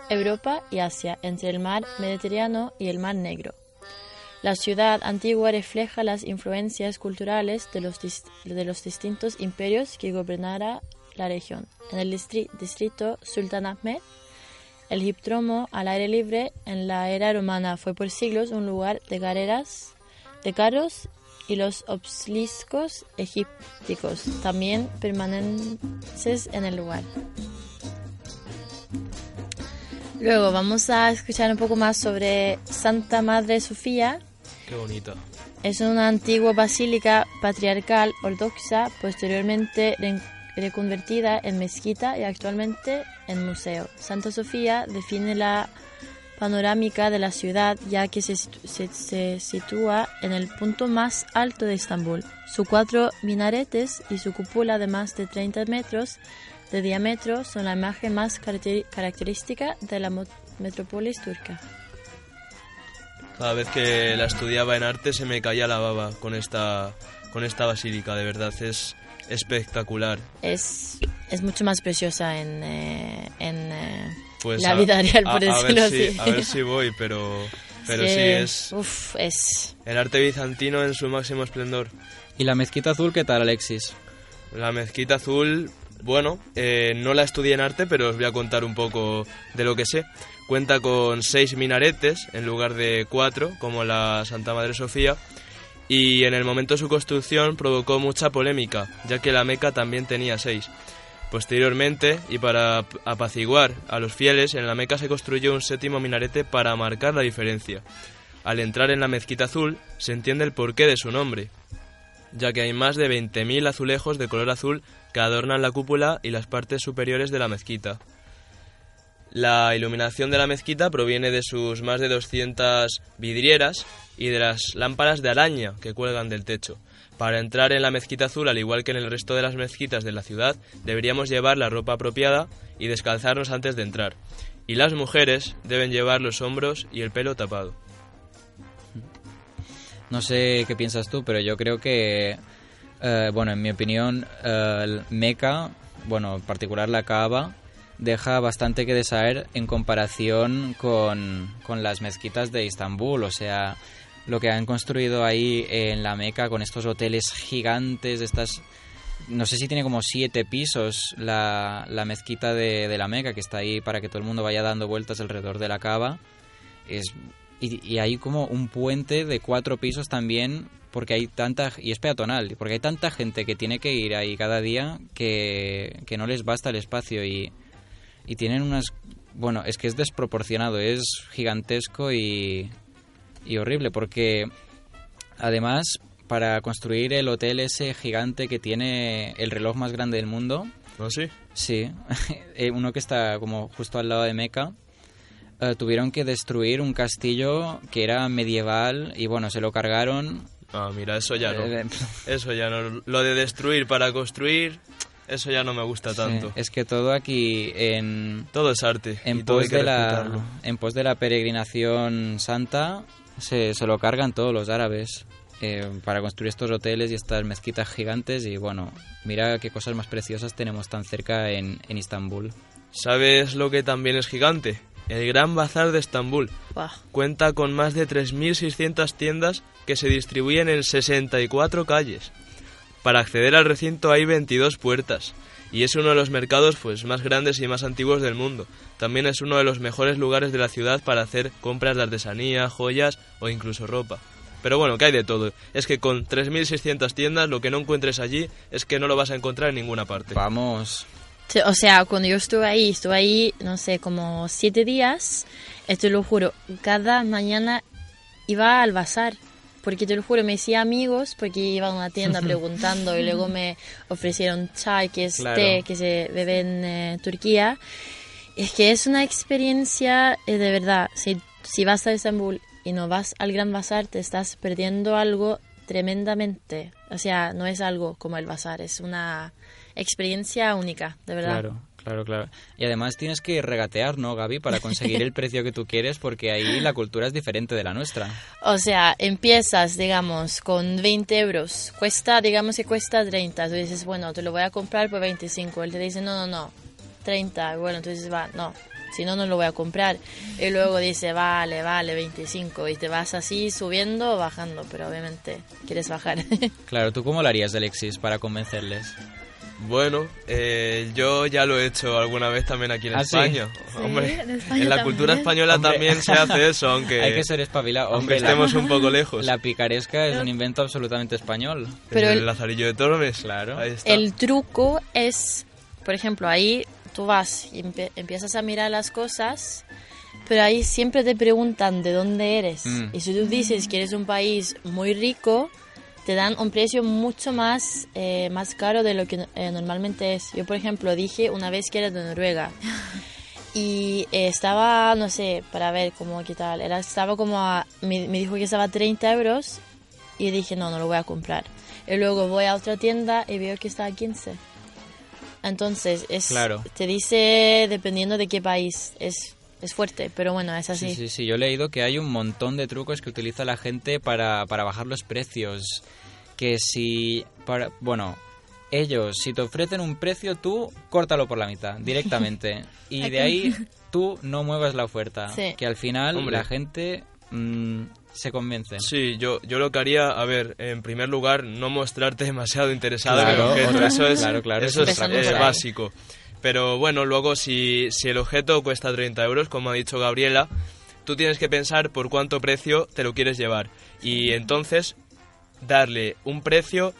Europa y Asia entre el mar Mediterráneo y el mar Negro. La ciudad antigua refleja las influencias culturales de los, de los distintos imperios que gobernara la región. En el distri- distrito Sultan Ahmed, el hipódromo al aire libre en la era romana fue por siglos un lugar de carreras de carros y los obliscos egípticos también permanentes en el lugar. Luego vamos a escuchar un poco más sobre Santa Madre Sofía, Es una antigua basílica patriarcal ortodoxa, posteriormente re- reconvertida en mezquita y actualmente en museo. Santa Sofía define la panorámica de la ciudad ya que se, sitúa en el punto más alto de Estambul. Sus cuatro minaretes y su cúpula de más de 30 metros de diámetro son la imagen más característica de la metrópolis turca. Cada vez que la estudiaba en arte se me caía la baba con esta, con esta basílica, de verdad, es espectacular. es, es mucho más preciosa en, eh, en eh, Pues la a- vida real, a- por a decirlo ver si- así. A ver si *laughs* voy, pero, pero sí, Sí, es Uf, es... el arte bizantino en su máximo esplendor. ¿Y la mezquita azul qué tal, Alexis? La mezquita azul, bueno, eh, no la estudié en arte, pero os voy a contar un poco de lo que sé. Cuenta con seis minaretes en lugar de cuatro, como la Santa Madre Sofía, y en el momento de su construcción provocó mucha polémica, ya que la Meca también tenía seis. Posteriormente, y para ap- apaciguar a los fieles, en la Meca se construyó un séptimo minarete para marcar la diferencia. Al entrar en la mezquita azul, se entiende el porqué de su nombre, ya que hay más de 20.000 azulejos de color azul que adornan la cúpula y las partes superiores de la mezquita. La iluminación de la mezquita proviene de sus más de 200 vidrieras y de las lámparas de araña que cuelgan del techo. Para entrar en la mezquita azul, al igual que en el resto de las mezquitas de la ciudad, deberíamos llevar la ropa apropiada y descalzarnos antes de entrar. Y las mujeres deben llevar los hombros y el pelo tapado. No sé qué piensas tú, pero yo creo que, eh, bueno, en mi opinión, eh, Meca, bueno, en particular la Kaaba, deja bastante que desear en comparación con, con las mezquitas de Istambul. O sea, lo que han construido ahí en la Meca con estos hoteles gigantes, estas... No sé si tiene como siete pisos la, la mezquita de, de la Meca, que está ahí para que todo el mundo vaya dando vueltas alrededor de la Kaaba. Es y, y hay como un puente de cuatro pisos también porque hay tanta y es peatonal porque hay tanta gente que tiene que ir ahí cada día que, que no les basta el espacio y, y tienen unas bueno es que es desproporcionado es gigantesco y, y horrible porque además para construir el hotel ese gigante que tiene el reloj más grande del mundo ¿No sí? Sí, *laughs* eh, uno que está como justo al lado de Meca. eh, tuvieron que destruir un castillo que era medieval y bueno, se lo cargaron. Ah, mira, eso ya no. Eh, *laughs* Eso ya no. Lo de destruir para construir eso ya no me gusta tanto. Sí, es que todo aquí en, Todo es arte. en, y todo hay pos que de la, en pos de la peregrinación santa se, se lo cargan todos los árabes eh, para construir estos hoteles y estas mezquitas gigantes y bueno, mira qué cosas más preciosas tenemos tan cerca en, en Istambul. ¿Sabes lo que también es gigante? El Gran Bazar de Estambul. Buah. Cuenta con más de 3.600 tiendas que se distribuyen en 64 calles. Para acceder al recinto hay 22 puertas y es uno de los mercados pues, más grandes y más antiguos del mundo. También es uno de los mejores lugares de la ciudad para hacer compras de artesanía, joyas o incluso ropa. Pero bueno, que hay de todo. Es que con 3.600 tiendas lo que no encuentres allí es que no lo vas a encontrar en ninguna parte. Vamos, O sea, cuando yo estuve ahí, estuve ahí, no sé, como siete días, te lo juro, cada mañana iba al bazar. Porque te lo juro, me hacía amigos porque iba a una tienda *laughs* preguntando y luego me ofrecieron chai, que es Claro. té que se bebe en eh, Turquía. Es que es una experiencia eh, de verdad. Si, si vas a Estambul y no vas al Gran Bazar, te estás perdiendo algo tremendamente. O sea, no es algo como el bazar, es una experiencia única, de verdad. Claro, claro, claro. Y además tienes que regatear, ¿no, Gaby? Para conseguir el *laughs* precio que tú quieres, porque ahí la cultura es diferente de la nuestra. O sea, empiezas, digamos, con 20 euros. Cuesta, digamos que cuesta 30. Tú dices, bueno, te lo voy a comprar por 25. Él te dice, no, no, no, 30. Bueno, dices, va, no. Si no, no lo voy a comprar. Y luego dice, vale, vale, 25. Y te vas así subiendo o bajando. Pero obviamente quieres bajar. *laughs* Claro, ¿tú cómo lo harías, Alexis, para convencerles? Bueno, eh, yo ya lo he hecho alguna vez también aquí en ¿Ah, sí? España. Hombre, en España la también. cultura española Hombre. también se *laughs* hace eso, aunque, Hay que ser espabilado. aunque Hombre, la- estemos un poco lejos. La picaresca es un invento absolutamente español. Pero el, el- Lazarillo de Tormes. Claro. Ahí está. El truco es, por ejemplo, ahí tú vas y empe- empiezas a mirar las cosas, pero ahí siempre te preguntan de dónde eres. Mm. Y si tú dices que eres un país muy rico, te dan un precio mucho más, eh, más caro de lo que eh, normalmente es. Yo, por ejemplo, dije una vez que era de Noruega. *laughs* Y eh, estaba, no sé, para ver cómo qué tal. Era, estaba como a, me, me dijo que estaba a 30 euros y dije, no, no lo voy a comprar. Y luego voy a otra tienda y veo que está a 15. Entonces, es, Claro. te dice dependiendo de qué país. Es, es fuerte, pero bueno, es así. Sí, sí, sí. Yo he leído que hay un montón de trucos que utiliza la gente para, para bajar los precios. Que si, para, bueno, ellos, si te ofrecen un precio, tú córtalo por la mitad, directamente. *laughs* y de ahí tú no muevas la oferta. Sí. Que al final Hombre. la gente mm, se convence. Sí, yo, yo lo que haría, a ver, en primer lugar, no mostrarte demasiado interesado Claro, en el objeto. eso es, claro, claro, eso eso es es otra cosa. básico. Pero bueno, luego si, si el objeto cuesta 30 euros, como ha dicho Gabriela, tú tienes que pensar por cuánto precio te lo quieres llevar. Y entonces darle un precio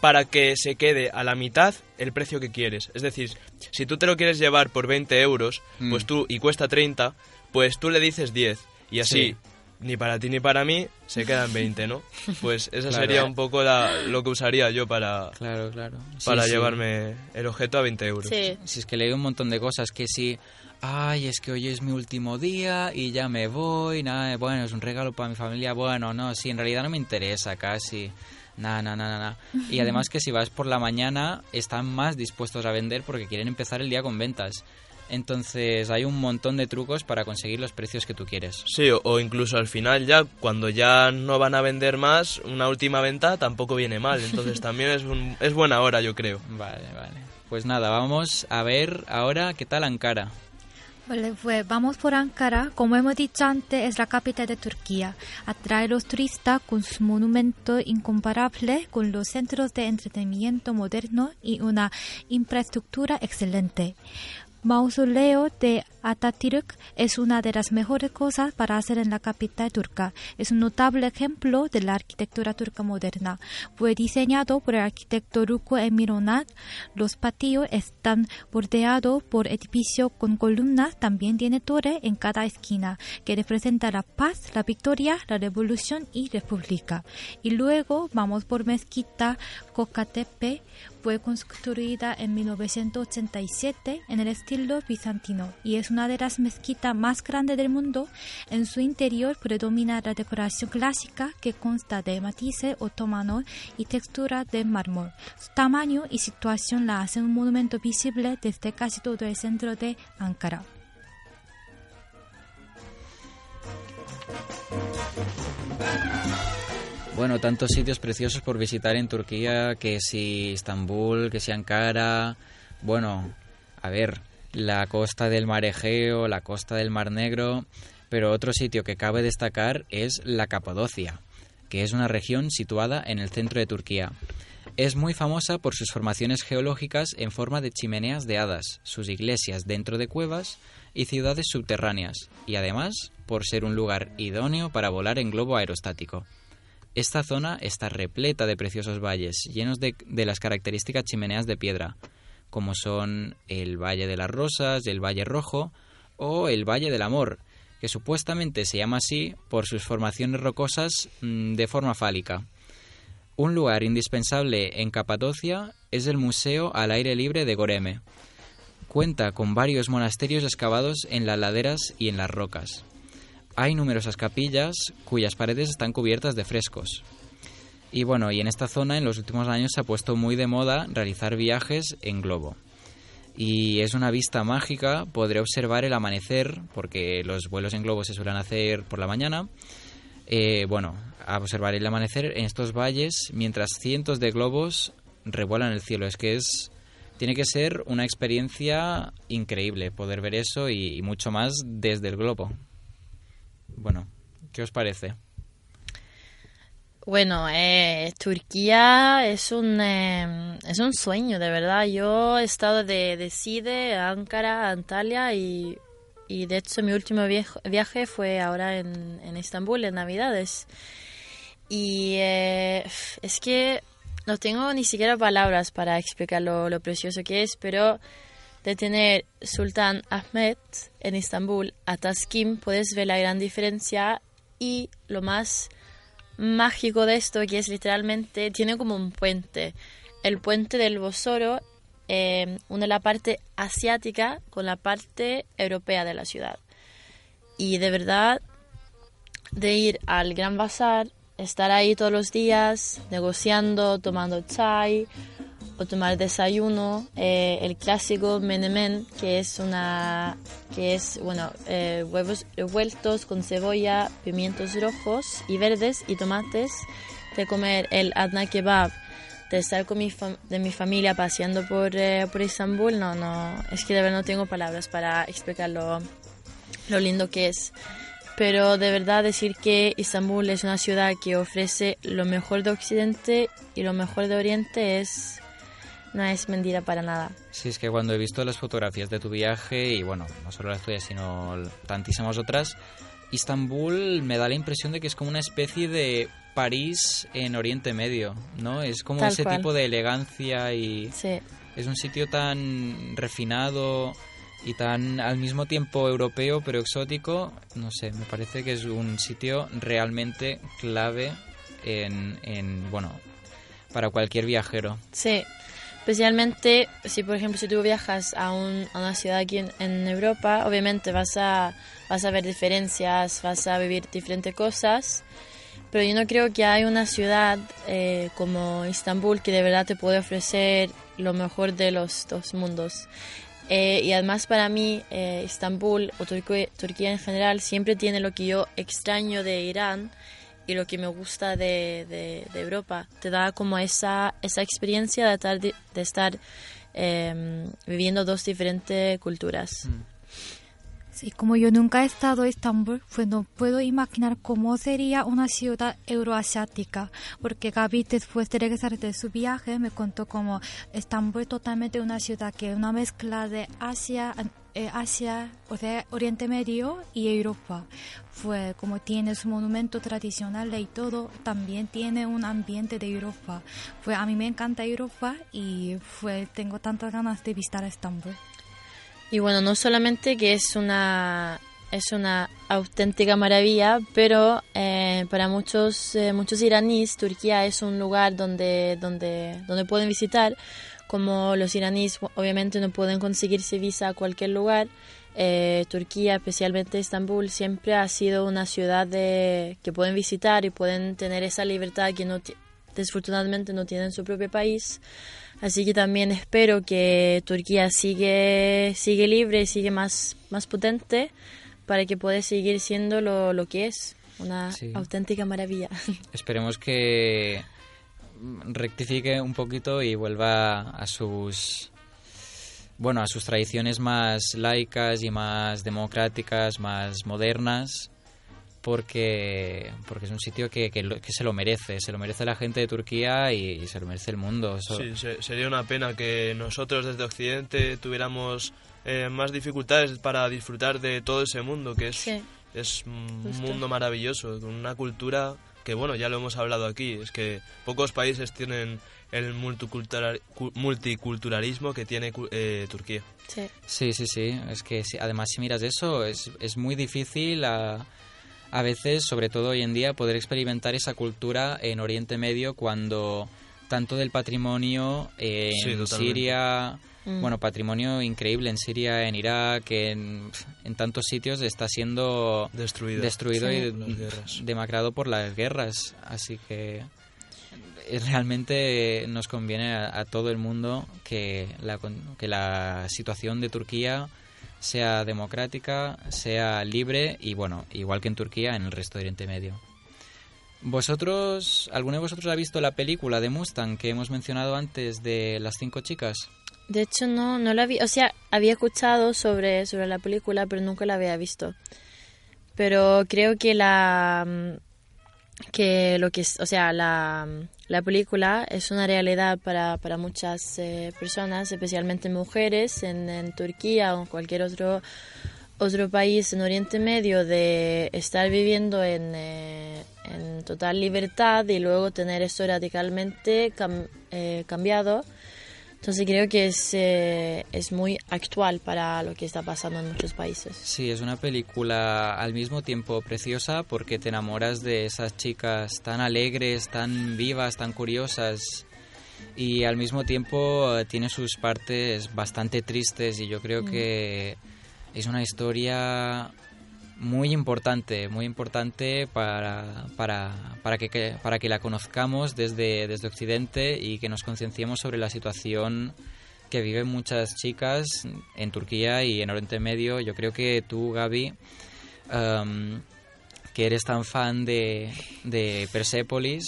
para que se quede a la mitad el precio que quieres. Es decir, si tú te lo quieres llevar por 20 euros, Mm. pues tú, y cuesta 30, pues tú le dices 10. Y así, Sí. Ni para ti ni para mí, se quedan 20, ¿no? *laughs* Pues esa Claro. sería un poco la- lo que usaría yo para, Claro, claro. Sí, para sí. llevarme el objeto a 20 euros. Sí. Si es que leí un montón de cosas que si, ay, es que hoy es mi último día y ya me voy, nada, bueno, es un regalo para mi familia, bueno, no, sí, en realidad no me interesa casi, nada, nada, nada, nada. Y además que si vas por la mañana están más dispuestos a vender porque quieren empezar el día con ventas. Entonces hay un montón de trucos para conseguir los precios que tú quieres. Sí, o, o incluso al final ya, cuando ya no van a vender más, una última venta tampoco viene mal. *laughs* Entonces también es, un, es buena hora, yo creo. Vale, vale. Pues nada, vamos a ver ahora qué tal Ankara. Vale, pues vamos por Ankara. Como hemos dicho antes, es la capital de Turquía. Atrae a los turistas con sus monumentos incomparables, con los centros de entretenimiento moderno y una infraestructura excelente. Mausoleo de Atatürk es una de las mejores cosas para hacer en la capital turca. Es un notable ejemplo de la arquitectura turca moderna. Fue diseñado por el arquitecto Ruko Emironat. Los patios están bordeados por edificios con columnas. También tiene torre en cada esquina que representa la paz, la victoria, la revolución y república. Y luego vamos por Mezquita Kokatepe fue construida en 1987 en el estilo bizantino y es una de las mezquitas más grandes del mundo. En su interior predomina la decoración clásica que consta de matices otomanos y textura de mármol. Su tamaño y situación la hacen un monumento visible desde casi todo el centro de Ankara. Bueno, tantos sitios preciosos por visitar en Turquía, que si Estambul, que si Ankara. Bueno, a ver, la costa del Mar Egeo, la costa del Mar Negro, pero otro sitio que cabe destacar es la Capadocia, que es una región situada en el centro de Turquía. Es muy famosa por sus formaciones geológicas en forma de chimeneas de hadas, sus iglesias dentro de cuevas y ciudades subterráneas, y además por ser un lugar idóneo para volar en globo aerostático. Esta zona está repleta de preciosos valles, llenos de, de las características chimeneas de piedra, como son el Valle de las Rosas, el Valle Rojo o el Valle del Amor, que supuestamente se llama así por sus formaciones rocosas mm, de forma fálica. Un lugar indispensable en Capadocia es el Museo al aire libre de Goreme. Cuenta con varios monasterios excavados en las laderas y en las rocas. Hay numerosas capillas cuyas paredes están cubiertas de frescos. Y bueno, y en esta zona en los últimos años se ha puesto muy de moda realizar viajes en globo. Y es una vista mágica, podré observar el amanecer, porque los vuelos en globo se suelen hacer por la mañana. Eh, bueno, observar el amanecer en estos valles mientras cientos de globos revuelan el cielo. Es que es tiene que ser una experiencia increíble poder ver eso y, y mucho más desde el globo. Bueno, ¿qué os parece? Bueno, eh, Turquía es un, eh, es un sueño, de verdad. Yo he estado de, de Side, Ankara, Antalya y, y de hecho mi último viaj- viaje fue ahora en, en Estambul, en Navidades. Y eh, es que no tengo ni siquiera palabras para explicar lo, lo precioso que es, pero tener Sultan Ahmed en Estambul a Taskim puedes ver la gran diferencia y lo más mágico de esto que es literalmente tiene como un puente. El puente del Bosoro eh, une la parte asiática con la parte europea de la ciudad. Y de verdad de ir al Gran Bazar estar ahí todos los días negociando tomando chai o tomar desayuno eh, el clásico menemen que es una que es bueno eh, huevos revueltos con cebolla pimientos rojos y verdes y tomates de comer el adna kebab. De estar con mi de mi familia paseando por eh, por Estambul no no es que de verdad no tengo palabras para explicar lo, lo lindo que es. Pero de verdad decir que Estambul es una ciudad que ofrece lo mejor de Occidente y lo mejor de Oriente es no es mentira para nada. Sí, es que cuando he visto las fotografías de tu viaje, y bueno, no solo las tuyas, sino tantísimas otras, Istambul me da la impresión de que es como una especie de París en Oriente Medio, ¿no? Es como Tal ese cual. tipo de elegancia y Sí, es un sitio tan refinado y tan al mismo tiempo europeo pero exótico, no sé, me parece que es un sitio realmente clave en, en bueno, para cualquier viajero. sí. Especialmente si, por ejemplo, si tú viajas a, un- a una ciudad aquí en, Europa, obviamente vas a, vas a ver diferencias, vas a vivir diferentes cosas, pero yo no creo que hay una ciudad eh, como Estambul que de verdad te puede ofrecer lo mejor de los dos mundos. Eh, y además para mí eh, Estambul o Turquía, Turquía en general siempre tiene lo que yo extraño de Irán y lo que me gusta de, de- de Europa. Te da como esa, esa experiencia de estar, de estar eh, viviendo dos diferentes culturas. Sí, como yo nunca he estado en Estambul, pues no puedo imaginar cómo sería una ciudad euroasiática, porque Gaby después de regresar de su viaje me contó como Estambul es totalmente una ciudad que es una mezcla de Asia, eh, Asia, o sea, Oriente Medio y Europa. Fue como tiene su monumento tradicional y todo, también tiene un ambiente de Europa. Fue a mí me encanta Europa y fue tengo tantas ganas de visitar Estambul. Y bueno, no solamente que es una es una auténtica maravilla, pero eh, para muchos eh, muchos iraníes Turquía es un lugar donde donde donde pueden visitar como los iraníes obviamente no pueden conseguirse visa a cualquier lugar, eh, Turquía, especialmente Estambul, siempre ha sido una ciudad de, que pueden visitar y pueden tener esa libertad que no desfortunadamente no tienen en su propio país. Así que también espero que Turquía sigue, sigue libre y sigue más, más potente para que pueda seguir siendo lo, lo que es, una Sí. auténtica maravilla. *laughs* Esperemos que rectifique un poquito y vuelva a sus bueno, a sus tradiciones más laicas y más democráticas, más modernas, porque porque es un sitio que, que, se lo merece, se lo merece la gente de Turquía y, y se lo merece el mundo. Eso- Sí, se- sería una pena que nosotros desde Occidente tuviéramos eh, más dificultades para disfrutar de todo ese mundo, que es, Sí. es un Justo. mundo maravilloso, con una cultura que, bueno, ya lo hemos hablado aquí, es que pocos países tienen el multicultural- cu- multiculturalismo que tiene cu- eh, Turquía. Sí. Sí, sí, sí. Es que además si miras eso, es, es muy difícil a, a veces, sobre todo hoy en día, poder experimentar esa cultura en Oriente Medio cuando tanto del patrimonio en Sí, totalmente. Siria, Mm. bueno, patrimonio increíble en Siria, en Irak, en, en tantos sitios está siendo Destruido. destruido Sí. y demacrado por las guerras. Así que eh, realmente nos conviene a, a todo el mundo que la, que la situación de Turquía sea democrática, sea libre y bueno, igual que en Turquía, en el resto de Oriente Medio. ¿Vosotros, alguno de vosotros ha visto la película de Mustang que hemos mencionado antes de las cinco chicas? De hecho, no, no la vi. O sea, había escuchado sobre, sobre la película, pero nunca la había visto. Pero creo que la. mm, que lo que es. O sea, la, mm, la película es una realidad para, para muchas eh, personas, especialmente mujeres en, Turquía o en cualquier otro, otro país en Oriente Medio, de estar viviendo en, eh, en total libertad y luego tener esto radicalmente eh, cambiado. Entonces creo que es, eh, es muy actual para lo que está pasando en muchos países. Sí, es una película al mismo tiempo preciosa porque te enamoras de esas chicas tan alegres, tan vivas, tan curiosas y al mismo tiempo eh, tiene sus partes bastante tristes y yo creo que es una historia muy importante, muy importante para, para, para, que, para que la conozcamos desde, desde Occidente y que nos concienciemos sobre la situación que viven muchas chicas en Turquía y en Oriente Medio. Yo creo que tú, Gaby, em, que eres tan fan de, de Persepolis,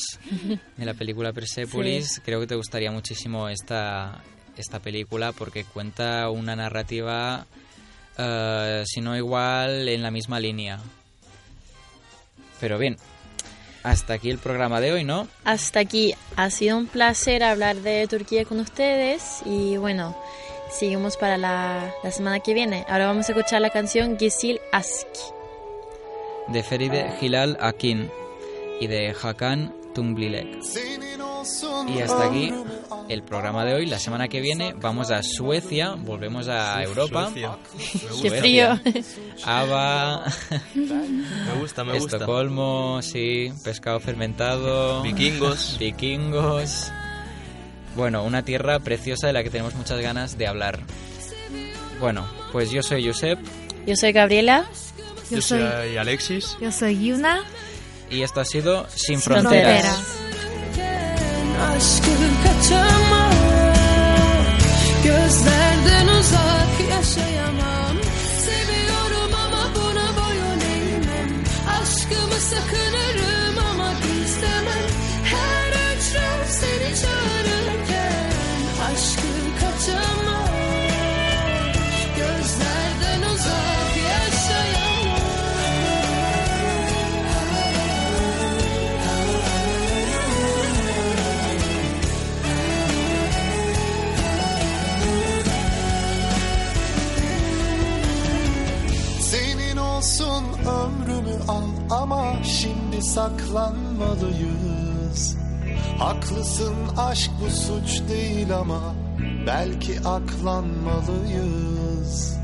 de la película Persepolis, creo que te gustaría muchísimo esta, esta película porque cuenta una narrativa, eh, si no igual, en la misma línea. Pero bien, hasta aquí el programa de hoy, ¿no? Hasta aquí ha sido un placer hablar de Turquía con ustedes y bueno, seguimos para la, la semana que viene. Ahora vamos a escuchar la canción Gisil Aski. De Feride Hilal Akin y de Hakan Tunglilek. Y hasta aquí el programa de hoy. La semana que viene vamos a Suecia, volvemos a Europa. Suecia. *laughs* ¡Qué frío! Ava, Me gusta, me gusta. Estocolmo, sí, pescado fermentado, Vikingos. vikingos. Bueno, una tierra preciosa de la que tenemos muchas ganas de hablar. Bueno, pues yo soy Josep Yo soy Gabriela. Yo Yo soy, soy Alexis. yo soy Yuna. y esto ha sido Sin, Fronteras. Fronteras. Aşkı kaçamam. Gözlerden uzak yaşayamam. Seviyorum ama buna boyun eğmem. Aşkımı sakınırım ama şimdi saklanmalıyız. Haklısın aşk bu suç değil ama belki aklanmalıyız.